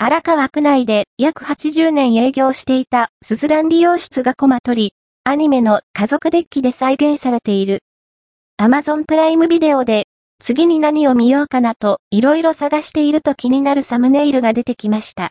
荒川区内で約80年営業していたスズラン利用室がコマ取り、アニメの家族デッキで再現されている。アマゾンプライムビデオで、次に何を見ようかなと、いろいろ探していると気になるサムネイルが出てきました。